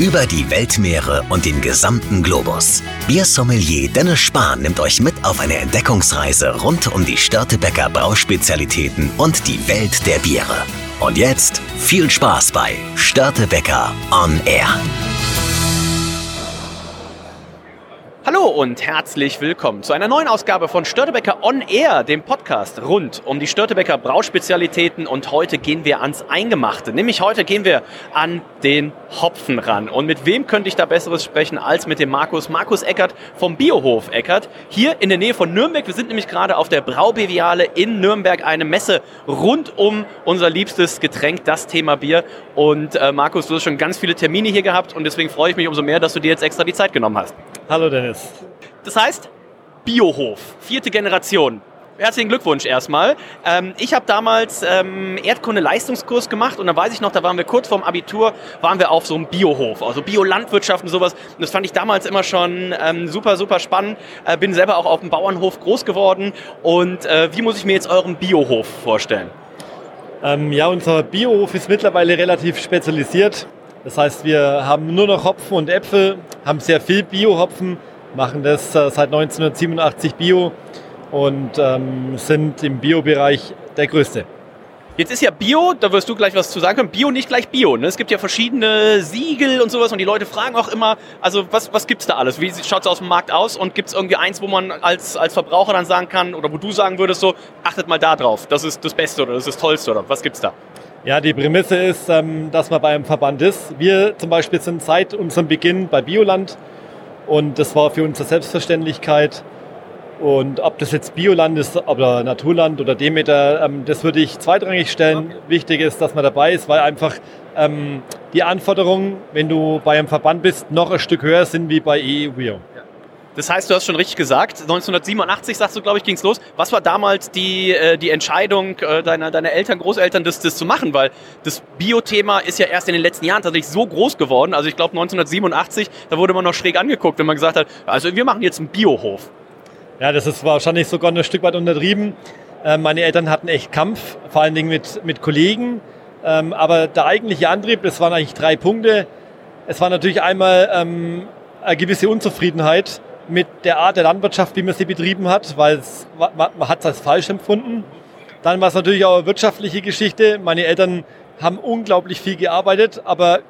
Über die Weltmeere und den gesamten Globus. Biersommelier Dennis Spahn nimmt euch mit auf eine Entdeckungsreise rund um die Störtebecker Brauspezialitäten und die Welt der Biere. Und jetzt viel Spaß bei Störtebecker On Air. Hallo und herzlich willkommen zu einer neuen Ausgabe von Störtebecker On Air, dem Podcast rund um die Störtebecker Brauspezialitäten. Und heute gehen wir ans Eingemachte. Nämlich heute gehen wir an den Hopfen ran. Und mit wem könnte ich da Besseres sprechen als mit dem Markus? Markus Eckert vom Biohof Eckert. Hier in der Nähe von Nürnberg. Wir sind nämlich gerade auf der Braubeviale in Nürnberg. Eine Messe rund um unser liebstes Getränk, das Thema Bier. Und äh, Markus, du hast schon ganz viele Termine hier gehabt. Und deswegen freue ich mich umso mehr, dass du dir jetzt extra die Zeit genommen hast. Hallo Dennis. Das heißt, Biohof, vierte Generation. Herzlichen Glückwunsch erstmal. Ähm, ich habe damals ähm, Erdkunde-Leistungskurs gemacht und da weiß ich noch, da waren wir kurz vorm Abitur, waren wir auf so einem Biohof, also Biolandwirtschaft und sowas. Und das fand ich damals immer schon ähm, super, super spannend. Äh, bin selber auch auf dem Bauernhof groß geworden. Und äh, wie muss ich mir jetzt euren Biohof vorstellen? Ähm, ja, unser Biohof ist mittlerweile relativ spezialisiert. Das heißt, wir haben nur noch Hopfen und Äpfel, haben sehr viel Bio-Hopfen, machen das äh, seit 1987 Bio und ähm, sind im Bio-Bereich der größte. Jetzt ist ja Bio, da wirst du gleich was zu sagen können, Bio nicht gleich Bio. Ne? Es gibt ja verschiedene Siegel und sowas und die Leute fragen auch immer, also was, was gibt es da alles? Wie schaut es aus dem Markt aus und gibt es irgendwie eins, wo man als, als Verbraucher dann sagen kann oder wo du sagen würdest so, achtet mal da drauf, das ist das Beste oder das ist das Tollste oder was gibt es da? Ja, die Prämisse ist, ähm, dass man beim Verband ist. Wir zum Beispiel sind seit unserem Beginn bei Bioland und das war für uns eine Selbstverständlichkeit. Und ob das jetzt Bioland ist oder Naturland oder Demeter, ähm, das würde ich zweitrangig stellen. Wichtig ist, dass man dabei ist, weil einfach ähm, die Anforderungen, wenn du bei einem Verband bist, noch ein Stück höher sind wie bei EU Bio. Das heißt, du hast schon richtig gesagt, 1987, sagst du, glaube ich, ging es los. Was war damals die, äh, die Entscheidung äh, deiner, deiner Eltern, Großeltern, das, das zu machen? Weil das Bio-Thema ist ja erst in den letzten Jahren tatsächlich so groß geworden. Also ich glaube 1987, da wurde man noch schräg angeguckt, wenn man gesagt hat, also wir machen jetzt einen Biohof. Ja, das ist wahrscheinlich sogar ein Stück weit untertrieben. Äh, meine Eltern hatten echt Kampf, vor allen Dingen mit, mit Kollegen. Ähm, aber der eigentliche Antrieb, das waren eigentlich drei Punkte. Es war natürlich einmal ähm, eine gewisse Unzufriedenheit mit der Art der Landwirtschaft, wie man sie betrieben hat, weil es, man hat es als falsch empfunden. Dann war es natürlich auch eine wirtschaftliche Geschichte. Meine Eltern haben unglaublich viel gearbeitet, aber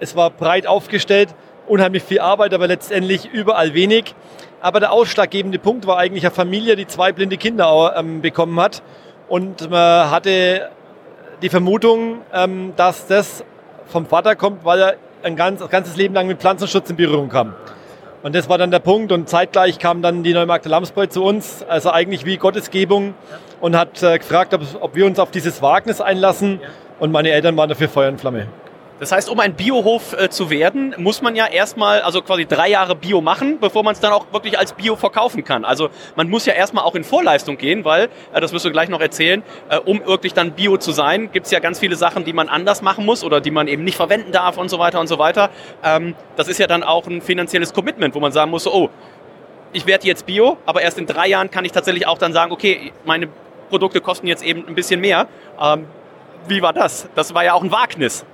es war breit aufgestellt, unheimlich viel Arbeit, aber letztendlich überall wenig. Aber der ausschlaggebende Punkt war eigentlich eine Familie, die zwei blinde Kinder ähm, bekommen hat. Und man hatte die Vermutung, ähm, dass das vom Vater kommt, weil er ein, ganz, ein ganzes Leben lang mit Pflanzenschutz in Berührung kam. Und das war dann der Punkt. Und zeitgleich kam dann die Neumarkte Lamsbräu zu uns, also eigentlich wie Gottesgebung, und hat äh, gefragt, ob, ob, wir uns auf dieses Wagnis einlassen. Und meine Eltern waren dafür Feuer und Flamme. Das heißt, um ein Biohof äh, zu werden, muss man ja erstmal, also quasi drei Jahre Bio machen, bevor man es dann auch wirklich als Bio verkaufen kann. Also man muss ja erstmal auch in Vorleistung gehen, weil, äh, das wirst du gleich noch erzählen, äh, um wirklich dann Bio zu sein, gibt es ja ganz viele Sachen, die man anders machen muss oder die man eben nicht verwenden darf und so weiter und so weiter. Ähm, das ist ja dann auch ein finanzielles Commitment, wo man sagen muss, oh, ich werde jetzt Bio, aber erst in drei Jahren kann ich tatsächlich auch dann sagen, okay, meine Produkte kosten jetzt eben ein bisschen mehr. Ähm, wie war das? Das war ja auch ein Wagnis.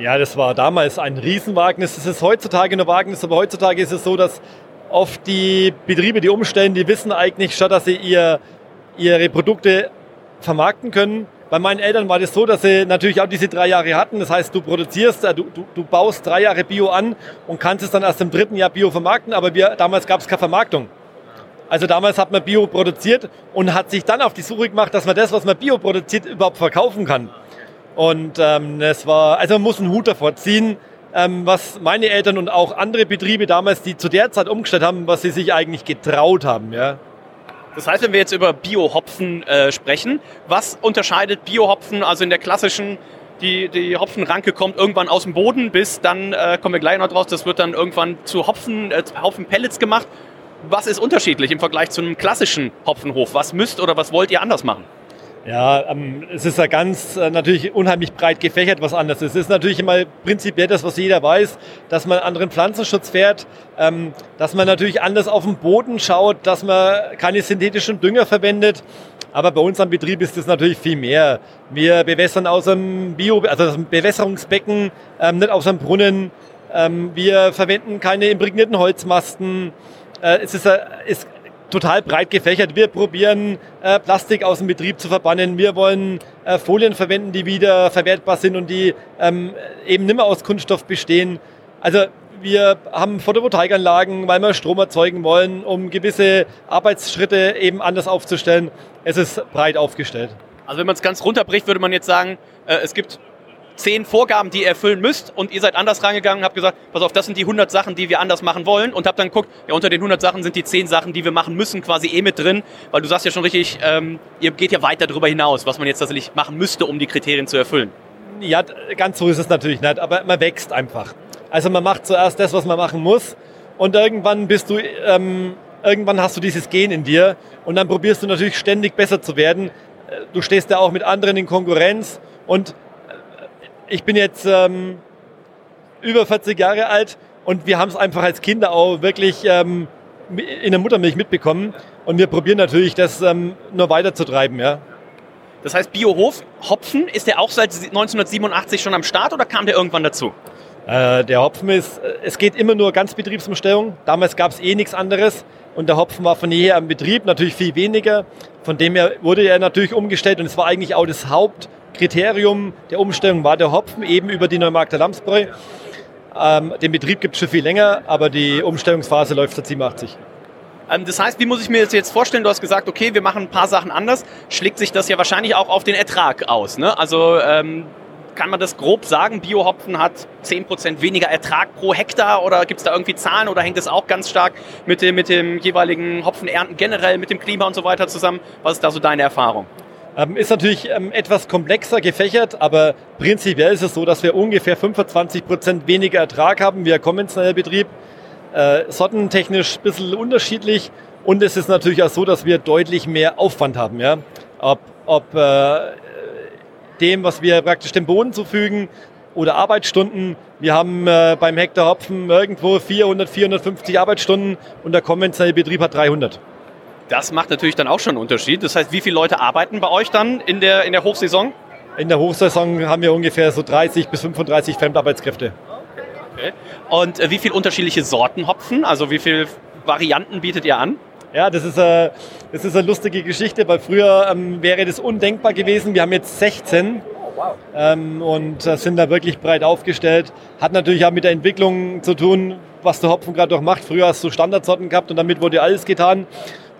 Ja, das war damals ein Riesenwagnis. Das ist heutzutage ein Wagnis, aber heutzutage ist es so, dass oft die Betriebe, die umstellen, die wissen eigentlich schon, dass sie ihr, ihre Produkte vermarkten können. Bei meinen Eltern war das so, dass sie natürlich auch diese drei Jahre hatten. Das heißt, du produzierst, äh, du, du, du baust drei Jahre Bio an und kannst es dann erst im dritten Jahr Bio vermarkten. Aber wir, damals gab es keine Vermarktung. Also damals hat man Bio produziert und hat sich dann auf die Suche gemacht, dass man das, was man Bio produziert, überhaupt verkaufen kann. Und ähm, war, also man muss einen Hut davor ziehen, ähm, was meine Eltern und auch andere Betriebe damals, die zu der Zeit umgestellt haben, was sie sich eigentlich getraut haben. Ja. Das heißt, wenn wir jetzt über Biohopfen äh, sprechen, was unterscheidet Biohopfen, also in der klassischen, die, die Hopfenranke kommt irgendwann aus dem Boden, bis dann äh, kommen wir gleich noch draus, das wird dann irgendwann zu Hopfen, äh, Hopfenpellets gemacht. Was ist unterschiedlich im Vergleich zu einem klassischen Hopfenhof? Was müsst oder was wollt ihr anders machen? Ja, ähm, es ist ja ganz äh, natürlich unheimlich breit gefächert, was anders ist. Es ist natürlich immer prinzipiell das, was jeder weiß, dass man anderen Pflanzenschutz fährt, ähm, dass man natürlich anders auf den Boden schaut, dass man keine synthetischen Dünger verwendet. Aber bei uns am Betrieb ist es natürlich viel mehr. Wir bewässern aus einem Bio, also aus einem Bewässerungsbecken, ähm, nicht aus einem Brunnen. Ähm, wir verwenden keine imprägnierten Holzmasten. Äh, es ist, äh, ist total breit gefächert. Wir probieren äh, Plastik aus dem Betrieb zu verbannen. Wir wollen äh, Folien verwenden, die wieder verwertbar sind und die ähm, eben nicht mehr aus Kunststoff bestehen. Also wir haben Photovoltaikanlagen, weil wir Strom erzeugen wollen, um gewisse Arbeitsschritte eben anders aufzustellen. Es ist breit aufgestellt. Also wenn man es ganz runterbricht, würde man jetzt sagen, äh, es gibt zehn Vorgaben, die ihr erfüllen müsst und ihr seid anders rangegangen und habt gesagt, pass auf, das sind die 100 Sachen, die wir anders machen wollen und habt dann geguckt, ja, unter den 100 Sachen sind die 10 Sachen, die wir machen müssen, quasi eh mit drin, weil du sagst ja schon richtig, ähm, ihr geht ja weiter darüber hinaus, was man jetzt tatsächlich machen müsste, um die Kriterien zu erfüllen. Ja, ganz so ist es natürlich nicht, aber man wächst einfach. Also man macht zuerst das, was man machen muss und irgendwann bist du, ähm, irgendwann hast du dieses Gen in dir und dann probierst du natürlich ständig besser zu werden. Äh, du stehst ja auch mit anderen in Konkurrenz und ich bin jetzt ähm, über 40 Jahre alt und wir haben es einfach als Kinder auch wirklich ähm, in der Muttermilch mitbekommen. Und wir probieren natürlich, das ähm, nur weiterzutreiben. Ja. Das heißt, Biohof Hopfen, ist der auch seit 1987 schon am Start oder kam der irgendwann dazu? Äh, der Hopfen ist, äh, es geht immer nur ganz Betriebsumstellung. Damals gab es eh nichts anderes und der Hopfen war von jeher am Betrieb, natürlich viel weniger. Von dem her wurde er natürlich umgestellt und es war eigentlich auch das Haupt- Kriterium der Umstellung war der Hopfen, eben über die Neumarkter Lamsbräu. Ähm, den Betrieb gibt es schon viel länger, aber die Umstellungsphase läuft seit 87. Ähm, das heißt, wie muss ich mir das jetzt vorstellen? Du hast gesagt, okay, wir machen ein paar Sachen anders. Schlägt sich das ja wahrscheinlich auch auf den Ertrag aus. Ne? Also ähm, kann man das grob sagen? Biohopfen hat 10% weniger Ertrag pro Hektar oder gibt es da irgendwie Zahlen oder hängt es auch ganz stark mit dem, mit dem jeweiligen Hopfenernten generell, mit dem Klima und so weiter zusammen? Was ist da so deine Erfahrung? Ähm, ist natürlich ähm, etwas komplexer gefächert, aber prinzipiell ist es so, dass wir ungefähr 25 Prozent weniger Ertrag haben wie ein konventioneller Betrieb. Äh, sortentechnisch ein bisschen unterschiedlich und es ist natürlich auch so, dass wir deutlich mehr Aufwand haben. Ja? Ob, ob äh, dem, was wir praktisch dem Boden zufügen oder Arbeitsstunden. Wir haben äh, beim Hektar Hopfen irgendwo 400, 450 Arbeitsstunden und der konventionelle Betrieb hat 300. Das macht natürlich dann auch schon einen Unterschied. Das heißt, wie viele Leute arbeiten bei euch dann in der, in der Hochsaison? In der Hochsaison haben wir ungefähr so 30 bis 35 Fremdarbeitskräfte. Okay. Und äh, wie viele unterschiedliche Sorten Hopfen? Also wie viele Varianten bietet ihr an? Ja, das ist, äh, das ist eine lustige Geschichte, weil früher ähm, wäre das undenkbar gewesen. Wir haben jetzt 16 ähm, und äh, sind da wirklich breit aufgestellt. Hat natürlich auch mit der Entwicklung zu tun, was der Hopfen gerade auch macht. Früher hast du Standardsorten gehabt und damit wurde alles getan.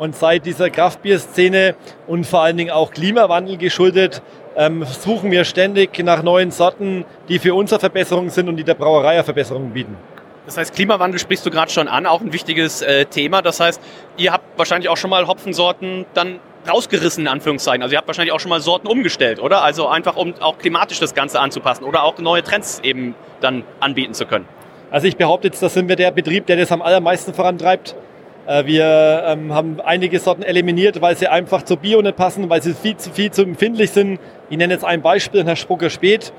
Und seit dieser Kraftbierszene und vor allen Dingen auch Klimawandel geschuldet, ähm, suchen wir ständig nach neuen Sorten, die für uns eine Verbesserung sind und die der Brauerei eine Verbesserung bieten. Das heißt, Klimawandel sprichst du gerade schon an, auch ein wichtiges äh, Thema. Das heißt, ihr habt wahrscheinlich auch schon mal Hopfensorten dann rausgerissen, in Anführungszeichen. Also ihr habt wahrscheinlich auch schon mal Sorten umgestellt, oder? Also einfach, um auch klimatisch das Ganze anzupassen oder auch neue Trends eben dann anbieten zu können. Also ich behaupte jetzt, das sind wir der Betrieb, der das am allermeisten vorantreibt. Äh, wir ähm, haben einige Sorten eliminiert, weil sie einfach zur Bio nicht passen, weil sie viel zu viel zu empfindlich sind. Ich nenne jetzt ein Beispiel, Herr Spucker Spät.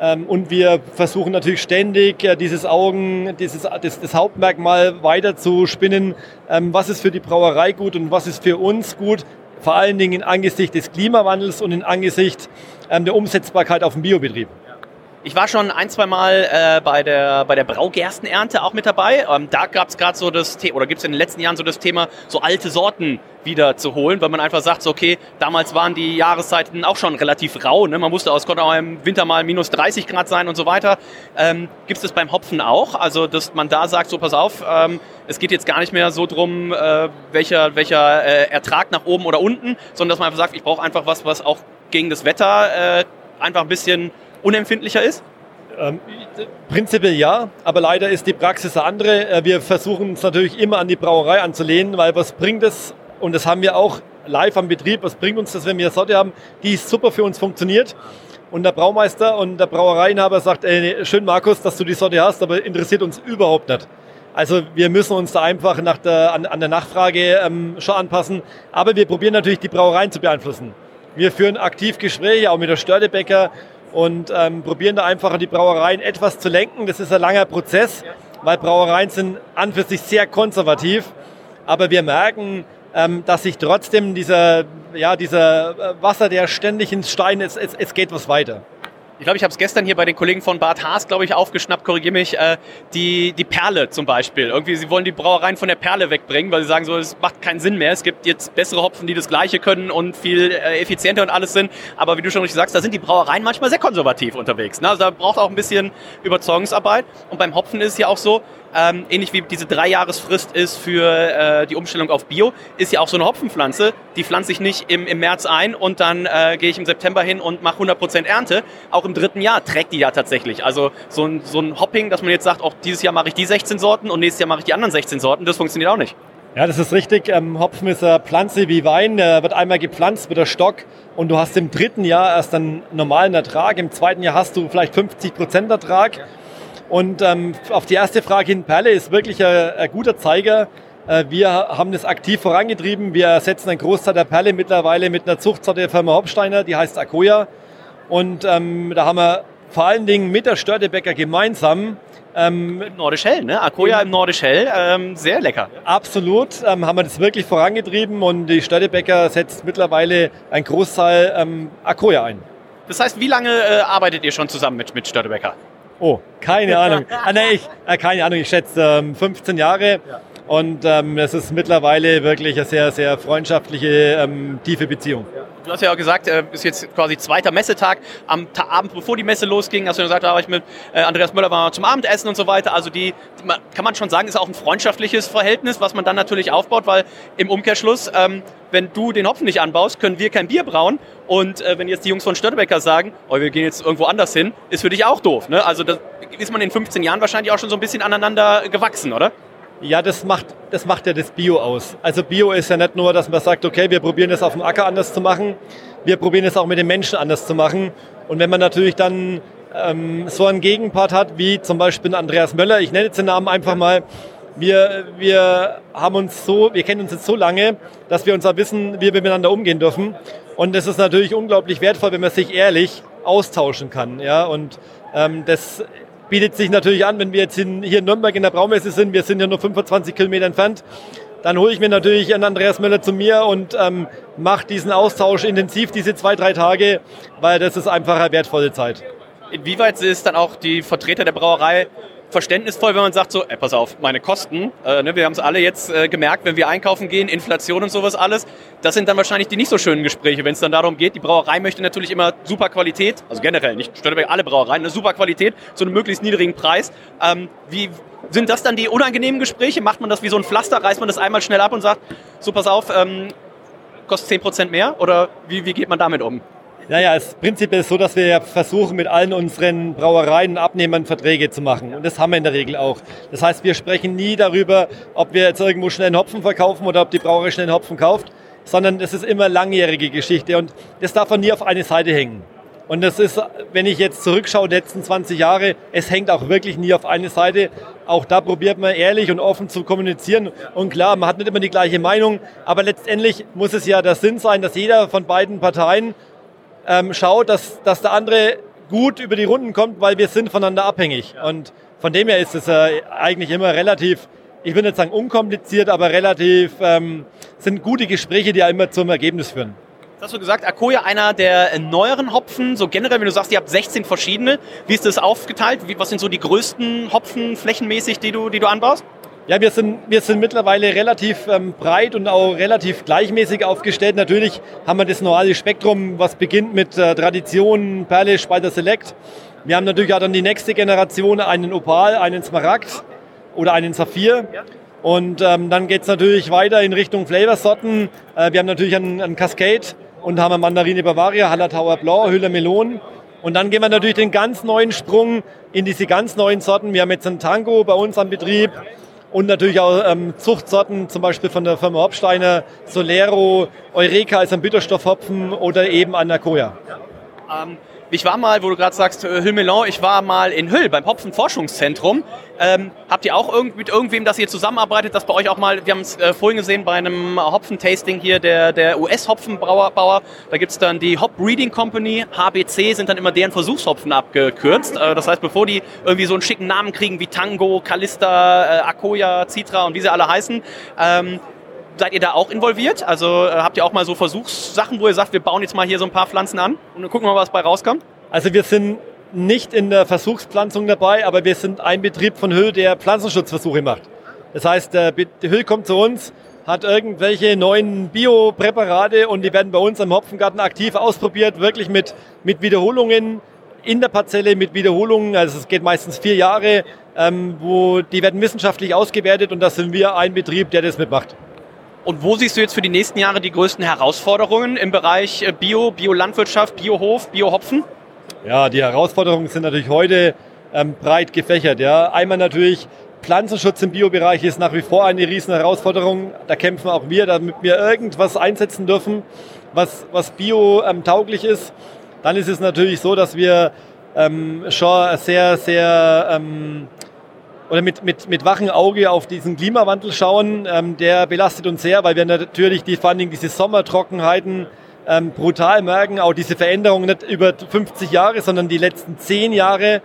Ähm, und wir versuchen natürlich ständig äh, dieses Augen, dieses, das, das Hauptmerkmal weiter zu spinnen. Ähm, was ist für die Brauerei gut und was ist für uns gut? Vor allen Dingen in Angesicht des Klimawandels und in Angesicht der Umsetzbarkeit auf dem Biobetrieb. Ich war schon ein, zwei Mal äh, bei der, bei der Braugerstenernte auch mit dabei. Ähm, da gab es gerade so das Thema, oder gibt es in den letzten Jahren so das Thema, so alte Sorten wieder zu holen, weil man einfach sagt, so, okay, damals waren die Jahreszeiten auch schon relativ rau. Ne? Man musste aus, konnte auch im Winter mal minus 30 Grad sein und so weiter. Ähm, gibt es das beim Hopfen auch? Also, dass man da sagt, so pass auf, ähm, es geht jetzt gar nicht mehr so drum, äh, welcher, welcher äh, Ertrag nach oben oder unten, sondern dass man einfach sagt, ich brauche einfach was, was auch gegen das Wetter äh, einfach ein bisschen unempfindlicher ist? Ähm, prinzipiell ja, aber leider ist die Praxis eine andere. Äh, wir versuchen uns natürlich immer an die Brauerei anzulehnen, weil was bringt es, und das haben wir auch live am Betrieb, was bringt uns das, wenn wir eine Sorte haben, die super für uns funktioniert. Und der Braumeister und der Brauereiinhaber sagt, ey, schön Markus, dass du die Sorte hast, aber interessiert uns überhaupt nicht. Also wir müssen uns da einfach nach der, an, an der Nachfrage ähm, schon anpassen. Aber wir probieren natürlich die Brauereien zu beeinflussen. Wir führen aktiv Gespräche, auch mit der Störtebäcker und ähm, probieren da einfach die Brauereien etwas zu lenken. Das ist ein langer Prozess, weil Brauereien sind an für sich sehr konservativ. Aber wir merken, ähm, dass sich trotzdem dieser, ja, dieser äh, Wasser, der ständig ins Stein ist, es, es geht was weiter. Ich glaube, ich habe es gestern hier bei den Kollegen von Bad Haas, glaube ich, aufgeschnappt, korrigiere mich, äh, die, die Perle zum Beispiel. Irgendwie, sie wollen die Brauereien von der Perle wegbringen, weil sie sagen so, es macht keinen Sinn mehr. Es gibt jetzt bessere Hopfen, die das Gleiche können und viel äh, effizienter und alles sind. Aber wie du schon richtig sagst, da sind die Brauereien manchmal sehr konservativ unterwegs. Ne? Also da braucht auch ein bisschen Überzeugungsarbeit. Und beim Hopfen ist es ja auch so, ähm, ähnlich wie diese Dreijahresfrist ist für äh, die Umstellung auf Bio, ist ja auch so eine Hopfenpflanze. Die pflanze ich nicht im, im März ein und dann äh, gehe ich im September hin und mache 100% Ernte. Auch im dritten Jahr trägt die ja tatsächlich. Also so ein, so ein Hopping, dass man jetzt sagt, auch dieses Jahr mache ich die 16 Sorten und nächstes Jahr mache ich die anderen 16 Sorten, das funktioniert auch nicht. Ja, das ist richtig. Ähm, Hopfen ist eine Pflanze wie Wein. Der wird einmal gepflanzt, wird der Stock und du hast im dritten Jahr erst einen normalen Ertrag. Im zweiten Jahr hast du vielleicht 50 Prozent Ertrag. Und ähm, auf die erste Frage hin, Perle ist wirklich ein, ein guter Zeiger. Äh, wir haben das aktiv vorangetrieben. Wir ersetzen einen Großteil der Perle mittlerweile mit einer Zuchtsorte der Firma Hopsteiner, die heißt Akoya. Und ähm, da haben wir vor allen Dingen mit der Störtebäcker gemeinsam ähm, Nordisch Hell, ne? Akoya im Nordisch Hell, ähm, sehr lecker. Absolut, ähm, haben wir das wirklich vorangetrieben und die Störtebäcker setzt mittlerweile ein Großteil ähm, Akoya ein. Das heißt, wie lange äh, arbeitet ihr schon zusammen mit, mit Störtebäcker? Oh, keine Ahnung. ah, nee, ich, äh, keine Ahnung, ich schätze ähm, 15 Jahre. Ja. Und ähm, es ist mittlerweile wirklich eine sehr, sehr freundschaftliche, ähm, tiefe Beziehung. Du hast ja auch gesagt, äh, ist jetzt quasi zweiter Messetag. Am Abend, bevor die Messe losging, hast du gesagt, da war ich mit äh, Andreas Müller war zum Abendessen und so weiter. Also die, kann man schon sagen, ist auch ein freundschaftliches Verhältnis, was man dann natürlich aufbaut, weil im Umkehrschluss, ähm, wenn du den Hopfen nicht anbaust, können wir kein Bier brauen. Und äh, wenn jetzt die Jungs von Störtebecker sagen, oh, wir gehen jetzt irgendwo anders hin, ist für dich auch doof. Ne? Also das ist man in 15 Jahren wahrscheinlich auch schon so ein bisschen aneinander gewachsen, oder? Ja, das macht, das macht ja das Bio aus. Also Bio ist ja nicht nur, dass man sagt, okay, wir probieren es auf dem Acker anders zu machen, wir probieren es auch mit den Menschen anders zu machen. Und wenn man natürlich dann ähm, so einen Gegenpart hat, wie zum Beispiel Andreas Möller, ich nenne jetzt den Namen einfach mal, wir, wir haben uns so, wir kennen uns jetzt so lange, dass wir uns auch wissen, wie wir miteinander umgehen dürfen. Und das ist natürlich unglaublich wertvoll, wenn man sich ehrlich austauschen kann. Ja? Und ähm, das bietet sich natürlich an, wenn wir jetzt hier in Nürnberg in der Braumesse sind, wir sind ja nur 25 Kilometer entfernt, dann hole ich mir natürlich einen Andreas Müller zu mir und ähm, mache diesen Austausch intensiv, diese zwei, drei Tage, weil das ist einfach eine wertvolle Zeit. Inwieweit ist dann auch die Vertreter der Brauerei verständnisvoll, wenn man sagt so, ey, pass auf, meine Kosten, äh, ne, wir haben es alle jetzt äh, gemerkt, wenn wir einkaufen gehen, Inflation und sowas alles, das sind dann wahrscheinlich die nicht so schönen Gespräche, wenn es dann darum geht, die Brauerei möchte natürlich immer super Qualität, also generell, nicht Störteberg, alle Brauereien, eine super Qualität zu einem möglichst niedrigen Preis. Ähm, wie sind das dann die unangenehmen Gespräche? Macht man das wie so ein Pflaster, reißt man das einmal schnell ab und sagt, so pass auf, ähm, kostet 10% mehr oder wie, wie geht man damit um? Naja, das Prinzip ist so, dass wir versuchen, mit allen unseren Brauereien und Abnehmern Verträge zu machen. Und das haben wir in der Regel auch. Das heißt, wir sprechen nie darüber, ob wir jetzt irgendwo schnell einen Hopfen verkaufen oder ob die Brauerei schnell einen Hopfen kauft, sondern es ist immer langjährige Geschichte und das darf man nie auf eine Seite hängen. Und das ist, wenn ich jetzt zurückschaue, die letzten 20 Jahre, es hängt auch wirklich nie auf eine Seite. Auch da probiert man ehrlich und offen zu kommunizieren. Und klar, man hat nicht immer die gleiche Meinung, aber letztendlich muss es ja der Sinn sein, dass jeder von beiden Parteien ähm, schaut, dass, dass der andere gut über die Runden kommt, weil wir sind voneinander abhängig. Und von dem her ist es äh, eigentlich immer relativ, ich will nicht sagen unkompliziert, aber relativ, ähm, sind gute Gespräche, die ja immer zum Ergebnis führen. Das hast du gesagt, Akoya einer der neueren Hopfen, so generell, wenn du sagst, ihr habt 16 verschiedene, wie ist das aufgeteilt? Was sind so die größten Hopfen flächenmäßig, die du, die du anbaust? Ja, wir sind, wir sind mittlerweile relativ ähm, breit und auch relativ gleichmäßig aufgestellt. Natürlich haben wir das normale Spektrum, was beginnt mit äh, Tradition, Perle, Spalter Select. Wir haben natürlich auch dann die nächste Generation, einen Opal, einen Smaragd oder einen Saphir. Und ähm, dann geht's natürlich weiter in Richtung Flavorsorten. Äh, wir haben natürlich einen, einen Cascade und haben eine Mandarine Bavaria, Hallertauer Blanc, Hülle Melon. Und dann gehen wir natürlich den ganz neuen Sprung in diese ganz neuen Sorten. Wir haben jetzt einen Tango bei uns am Betrieb und natürlich auch ähm, Zuchtsorten, zum Beispiel von der Firma Hopsteiner, Solero, Eureka ist ein Bitterstoffhopfen oder eben Anakoya. Ähm, ich war mal, wo du gerade sagst, äh, Hüll ich war mal in Hüll beim Hopfenforschungszentrum. Ähm, habt ihr auch irgend, mit irgendwem, dass ihr zusammenarbeitet, dass bei euch auch mal, wir haben es äh, vorhin gesehen bei einem Hopfentasting hier, der, der US-Hopfenbauer, da gibt es dann die Hop Breeding Company, HBC sind dann immer deren Versuchshopfen abgekürzt. Äh, das heißt, bevor die irgendwie so einen schicken Namen kriegen wie Tango, Kalista, äh, Akoya, Citra und wie sie alle heißen, ähm, Seid ihr da auch involviert? Also äh, habt ihr auch mal so Versuchssachen, wo ihr sagt, wir bauen jetzt mal hier so ein paar Pflanzen an und dann gucken wir mal, was bei rauskommt? Also wir sind nicht in der Versuchspflanzung dabei, aber wir sind ein Betrieb von Hüll, der Pflanzenschutzversuche macht. Das heißt, der Hüll kommt zu uns, hat irgendwelche neuen Biopräparate und die werden bei uns im Hopfengarten aktiv ausprobiert, wirklich mit, mit Wiederholungen in der Parzelle, mit Wiederholungen. Also es geht meistens vier Jahre, ähm, wo die werden wissenschaftlich ausgewertet und da sind wir ein Betrieb, der das mitmacht. Und wo siehst du jetzt für die nächsten Jahre die größten Herausforderungen im Bereich äh, Bio, Biolandwirtschaft, Biohof, Biohopfen? Ja, die Herausforderungen sind natürlich heute ähm, breit gefächert. Ja. Einmal natürlich Pflanzenschutz im Biobereich ist nach wie vor eine riesen Herausforderung. Da kämpfen auch wir, damit wir irgendwas einsetzen dürfen, was, was bio-tauglich ähm, ist. Dann ist es natürlich so, dass wir ähm, schon sehr, sehr ähm, oder mit, mit, mit wachem Auge auf diesen Klimawandel schauen. Ähm, der belastet uns sehr, weil wir natürlich die, vor allem diese Sommertrockenheiten ähm, brutal merken. Auch diese Veränderungen nicht über 50 Jahre, sondern die letzten 10 Jahre.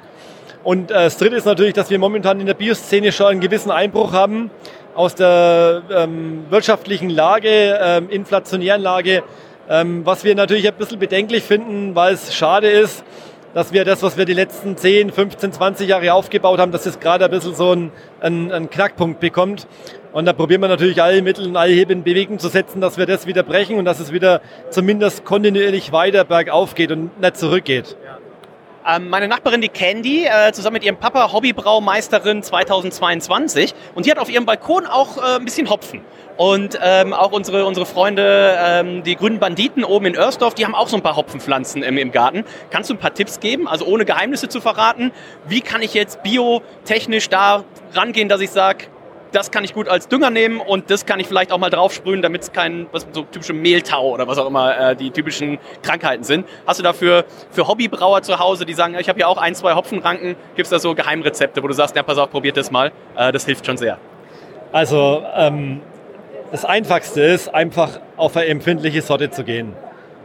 Und äh, das Dritte ist natürlich, dass wir momentan in der Bioszene schon einen gewissen Einbruch haben aus der ähm, wirtschaftlichen Lage, ähm, inflationären Lage, ähm, was wir natürlich ein bisschen bedenklich finden, weil es schade ist, dass wir das, was wir die letzten 10, 15, 20 Jahre aufgebaut haben, dass es gerade ein bisschen so einen, einen, Knackpunkt bekommt. Und da probieren wir natürlich alle Mittel und alle Hebel in Bewegung zu setzen, dass wir das wieder brechen und dass es wieder zumindest kontinuierlich weiter bergauf geht und nicht zurückgeht. Ähm, meine Nachbarin, die Candy, äh, zusammen mit ihrem Papa Hobbybraumeisterin 2022 und die hat auf ihrem Balkon auch äh, ein bisschen Hopfen. Und ähm, auch unsere, unsere Freunde, ähm, die grünen Banditen oben in Örsdorf, die haben auch so ein paar Hopfenpflanzen im, im Garten. Kannst du ein paar Tipps geben, also ohne Geheimnisse zu verraten? Wie kann ich jetzt biotechnisch da rangehen, dass ich sage, das kann ich gut als Dünger nehmen und das kann ich vielleicht auch mal draufsprühen, damit es kein was, so typische Mehltau oder was auch immer äh, die typischen Krankheiten sind. Hast du dafür für Hobbybrauer zu Hause, die sagen, ich habe ja auch ein, zwei Hopfenranken, gibt es da so Geheimrezepte, wo du sagst, ja pass auf, probiert das mal, äh, das hilft schon sehr. Also ähm, das Einfachste ist einfach auf eine empfindliche Sorte zu gehen.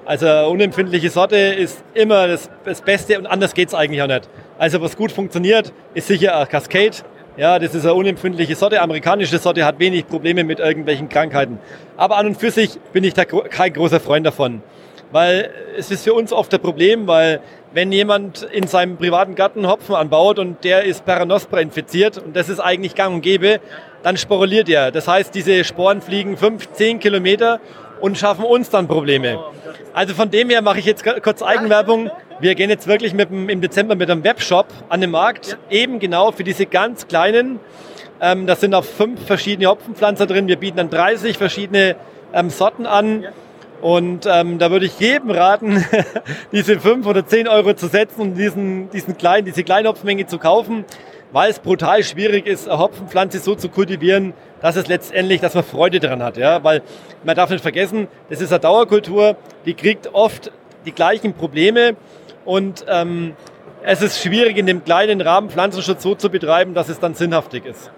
Also unempfindliche Sorte ist immer das, das Beste und anders geht es eigentlich auch nicht. Also was gut funktioniert, ist sicher ein Cascade ja, das ist eine unempfindliche Sorte. Amerikanische Sorte hat wenig Probleme mit irgendwelchen Krankheiten. Aber an und für sich bin ich da kein großer Freund davon. Weil es ist für uns oft ein Problem, weil wenn jemand in seinem privaten Garten Hopfen anbaut und der ist Paranospora infiziert und das ist eigentlich gang und gäbe, dann sporulliert er. Das heißt, diese Sporen fliegen fünf, zehn Kilometer und schaffen uns dann Probleme. Also von dem her mache ich jetzt kurz Eigenwerbung. Wir gehen jetzt wirklich mit dem, im Dezember mit einem Webshop an den Markt, eben genau für diese ganz kleinen. Ähm, das sind auch fünf verschiedene Hopfenpflanzer drin. Wir bieten dann 30 verschiedene ähm, Sorten an. Und ähm, da würde ich jedem raten, diese fünf oder zehn Euro zu setzen und diesen, diesen kleinen, diese kleine Hopfenmenge zu kaufen, weil es brutal schwierig ist, eine Hopfenpflanze so zu kultivieren, dass es letztendlich, dass man Freude daran hat. Ja? Weil man darf nicht vergessen, das ist eine Dauerkultur, die kriegt oft die gleichen Probleme und ähm, es ist schwierig, in dem kleinen Rahmen Pflanzenschutz so zu betreiben, dass es dann sinnhaftig ist.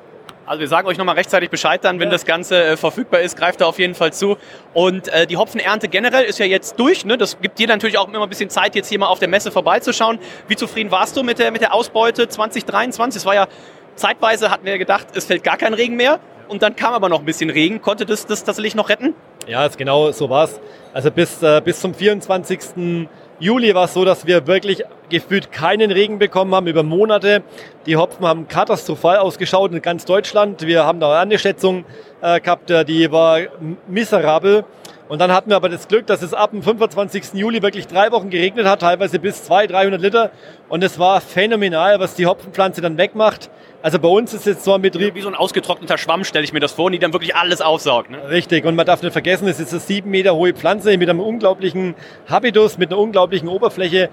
Also wir sagen euch nochmal rechtzeitig Bescheid dann, wenn das Ganze äh, verfügbar ist, greift da auf jeden Fall zu. Und äh, die Hopfenernte generell ist ja jetzt durch. Ne? Das gibt dir natürlich auch immer ein bisschen Zeit, jetzt hier mal auf der Messe vorbeizuschauen. Wie zufrieden warst du mit der, mit der Ausbeute 2023? Es war ja zeitweise, hatten wir gedacht, es fällt gar kein Regen mehr. Und dann kam aber noch ein bisschen Regen. Konnte das, das tatsächlich noch retten? Ja, genau so war's. Also bis, äh, bis zum 24. Juli war es so, dass wir wirklich gefühlt keinen Regen bekommen haben über Monate. Die Hopfen haben katastrophal ausgeschaut in ganz Deutschland. Wir haben da eine Schätzung äh, gehabt, äh, die war miserabel. Und dann hatten wir aber das Glück, dass es ab dem 25. Juli wirklich drei Wochen geregnet hat, teilweise bis 200, 300 Liter. Und es war phänomenal, was die Hopfenpflanze dann wegmacht. Also bei uns ist jetzt so ein Betrieb. Wie so ein ausgetrockneter Schwamm stelle ich mir das vor, die dann wirklich alles aufsaugt. Ne? Richtig. Und man darf nicht vergessen, es ist eine sieben Meter hohe Pflanze mit einem unglaublichen Habitus, mit einer unglaublichen Oberfläche.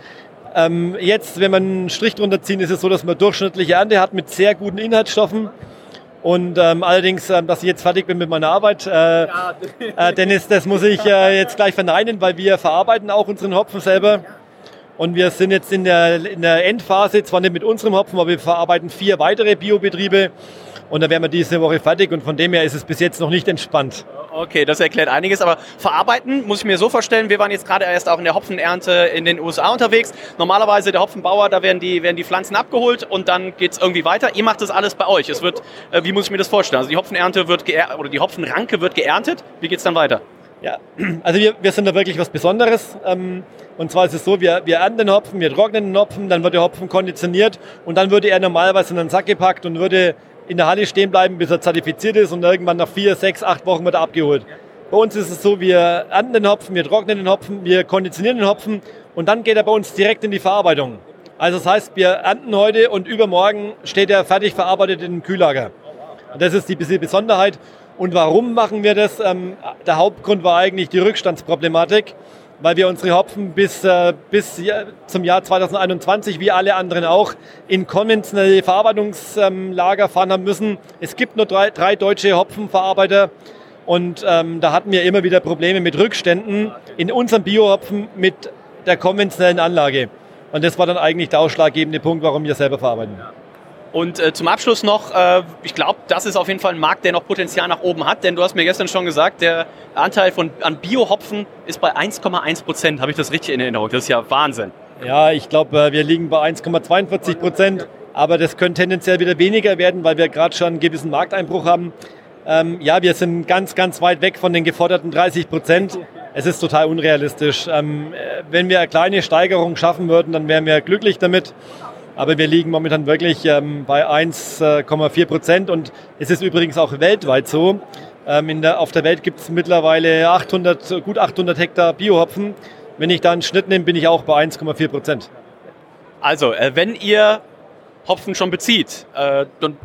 Ähm, jetzt, wenn man einen Strich drunter ziehen, ist es so, dass man durchschnittliche Ernte hat mit sehr guten Inhaltsstoffen. Und ähm, allerdings, ähm, dass ich jetzt fertig bin mit meiner Arbeit, äh, äh, Dennis, das muss ich äh, jetzt gleich verneinen, weil wir verarbeiten auch unseren Hopfen selber. Und wir sind jetzt in der, in der Endphase, zwar nicht mit unserem Hopfen, aber wir verarbeiten vier weitere Biobetriebe. Und da wären wir diese Woche fertig und von dem her ist es bis jetzt noch nicht entspannt. Okay, das erklärt einiges. Aber verarbeiten muss ich mir so vorstellen, wir waren jetzt gerade erst auch in der Hopfenernte in den USA unterwegs. Normalerweise der Hopfenbauer, da werden die, werden die Pflanzen abgeholt und dann geht es irgendwie weiter. Ihr macht das alles bei euch. Es wird, äh, wie muss ich mir das vorstellen? Also die Hopfenernte wird oder die Hopfenranke wird geerntet. Wie geht es dann weiter? Ja, also wir, wir sind da wirklich was Besonderes. Ähm, und zwar ist es so, wir, wir ernten den Hopfen, wir trocknen den Hopfen, dann wird der Hopfen konditioniert und dann würde er normalerweise in einen Sack gepackt und würde in der Halle stehen bleiben, bis er zertifiziert ist und irgendwann nach vier, sechs, acht Wochen wird er abgeholt. Bei uns ist es so, wir ernten den Hopfen, wir trocknen den Hopfen, wir konditionieren den Hopfen und dann geht er bei uns direkt in die Verarbeitung. Also das heißt, wir ernten heute und übermorgen steht er fertig verarbeitet in dem Kühllager. Das ist die Besonderheit. Und warum machen wir das? Ähm, der Hauptgrund war eigentlich die Rückstandsproblematik, weil wir unsere Hopfen bis, äh, bis zum Jahr 2021, wie alle anderen auch, in konventionelle Verarbeitungslager fahren haben müssen. Es gibt nur drei, drei deutsche Hopfenverarbeiter und ähm, da hatten wir immer wieder Probleme mit Rückständen in unserem Biohopfen mit der konventionellen Anlage. Und das war dann eigentlich der ausschlaggebende Punkt, warum wir selber verarbeiten. Und äh, zum Abschluss noch, äh, ich glaube, das ist auf jeden Fall ein Markt, der noch Potenzial nach oben hat, denn du hast mir gestern schon gesagt, der Anteil von, an Biohopfen ist bei 1,1 Prozent. Habe ich das richtig in Erinnerung? Das ist ja Wahnsinn. Ja, ich glaube, äh, wir liegen bei 1,42 Prozent, aber das könnte tendenziell wieder weniger werden, weil wir gerade schon einen gewissen Markteinbruch haben. Ähm, ja, wir sind ganz, ganz weit weg von den geforderten 30 Prozent. Es ist total unrealistisch. Ähm, äh, wenn wir eine kleine Steigerung schaffen würden, dann wären wir glücklich damit. Aber wir liegen momentan wirklich ähm, bei 1,4 Prozent und es ist übrigens auch weltweit so. Ähm, der, auf der Welt gibt es mittlerweile 800, gut 800 Hektar Biohopfen. Wenn ich da einen Schnitt nehme, bin ich auch bei 1,4 Prozent. Also, äh, wenn ihr Hopfen schon bezieht, äh, dann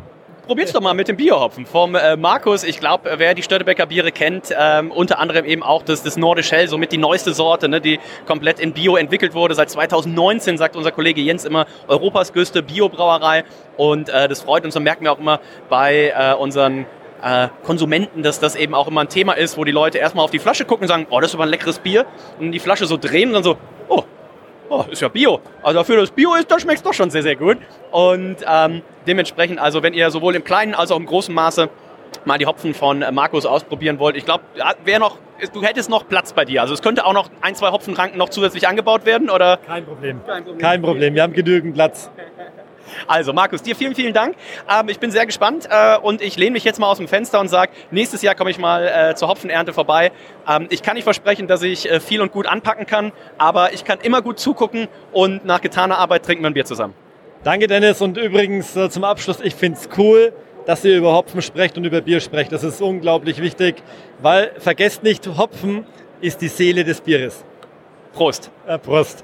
probiert's doch mal mit dem Biohopfen vom äh, Markus. Ich glaube, wer die Störtebecker Biere kennt, ähm, unter anderem eben auch das, das Nordisch Hell, somit die neueste Sorte, ne, die komplett in Bio entwickelt wurde. Seit 2019 sagt unser Kollege Jens immer Europas größte Biobrauerei. Und äh, das freut uns und merken wir auch immer bei äh, unseren äh, Konsumenten, dass das eben auch immer ein Thema ist, wo die Leute erstmal auf die Flasche gucken und sagen, oh, das ist aber ein leckeres Bier. Und die Flasche so drehen und dann so, oh, ist ja Bio. Also dafür, dass es Bio ist, da schmeckt es doch schon sehr, sehr gut. Und ähm, dementsprechend, also wenn ihr sowohl im kleinen als auch im großen Maße mal die Hopfen von äh, Markus ausprobieren wollt, ich glaube, wer noch, du hättest noch Platz bei dir. Also es könnte auch noch ein, zwei Hopfenranken noch zusätzlich angebaut werden, oder? Kein Problem. Kein Problem. Kein Problem. Wir haben genügend Platz. Also Markus, dir vielen, vielen Dank. Ähm, ich bin sehr gespannt äh, und ich lehne mich jetzt mal aus dem Fenster und sage, nächstes Jahr komme ich mal äh, zur Hopfenernte vorbei. Ähm, ich kann nicht versprechen, dass ich äh, viel und gut anpacken kann, aber ich kann immer gut zugucken und nach getaner Arbeit trinken wir ein Bier zusammen. Danke Dennis und übrigens äh, zum Abschluss, ich finde es cool, dass ihr über Hopfen sprecht und über Bier sprecht. Das ist unglaublich wichtig, weil vergesst nicht, Hopfen ist die Seele des Bieres. Prost. Prost.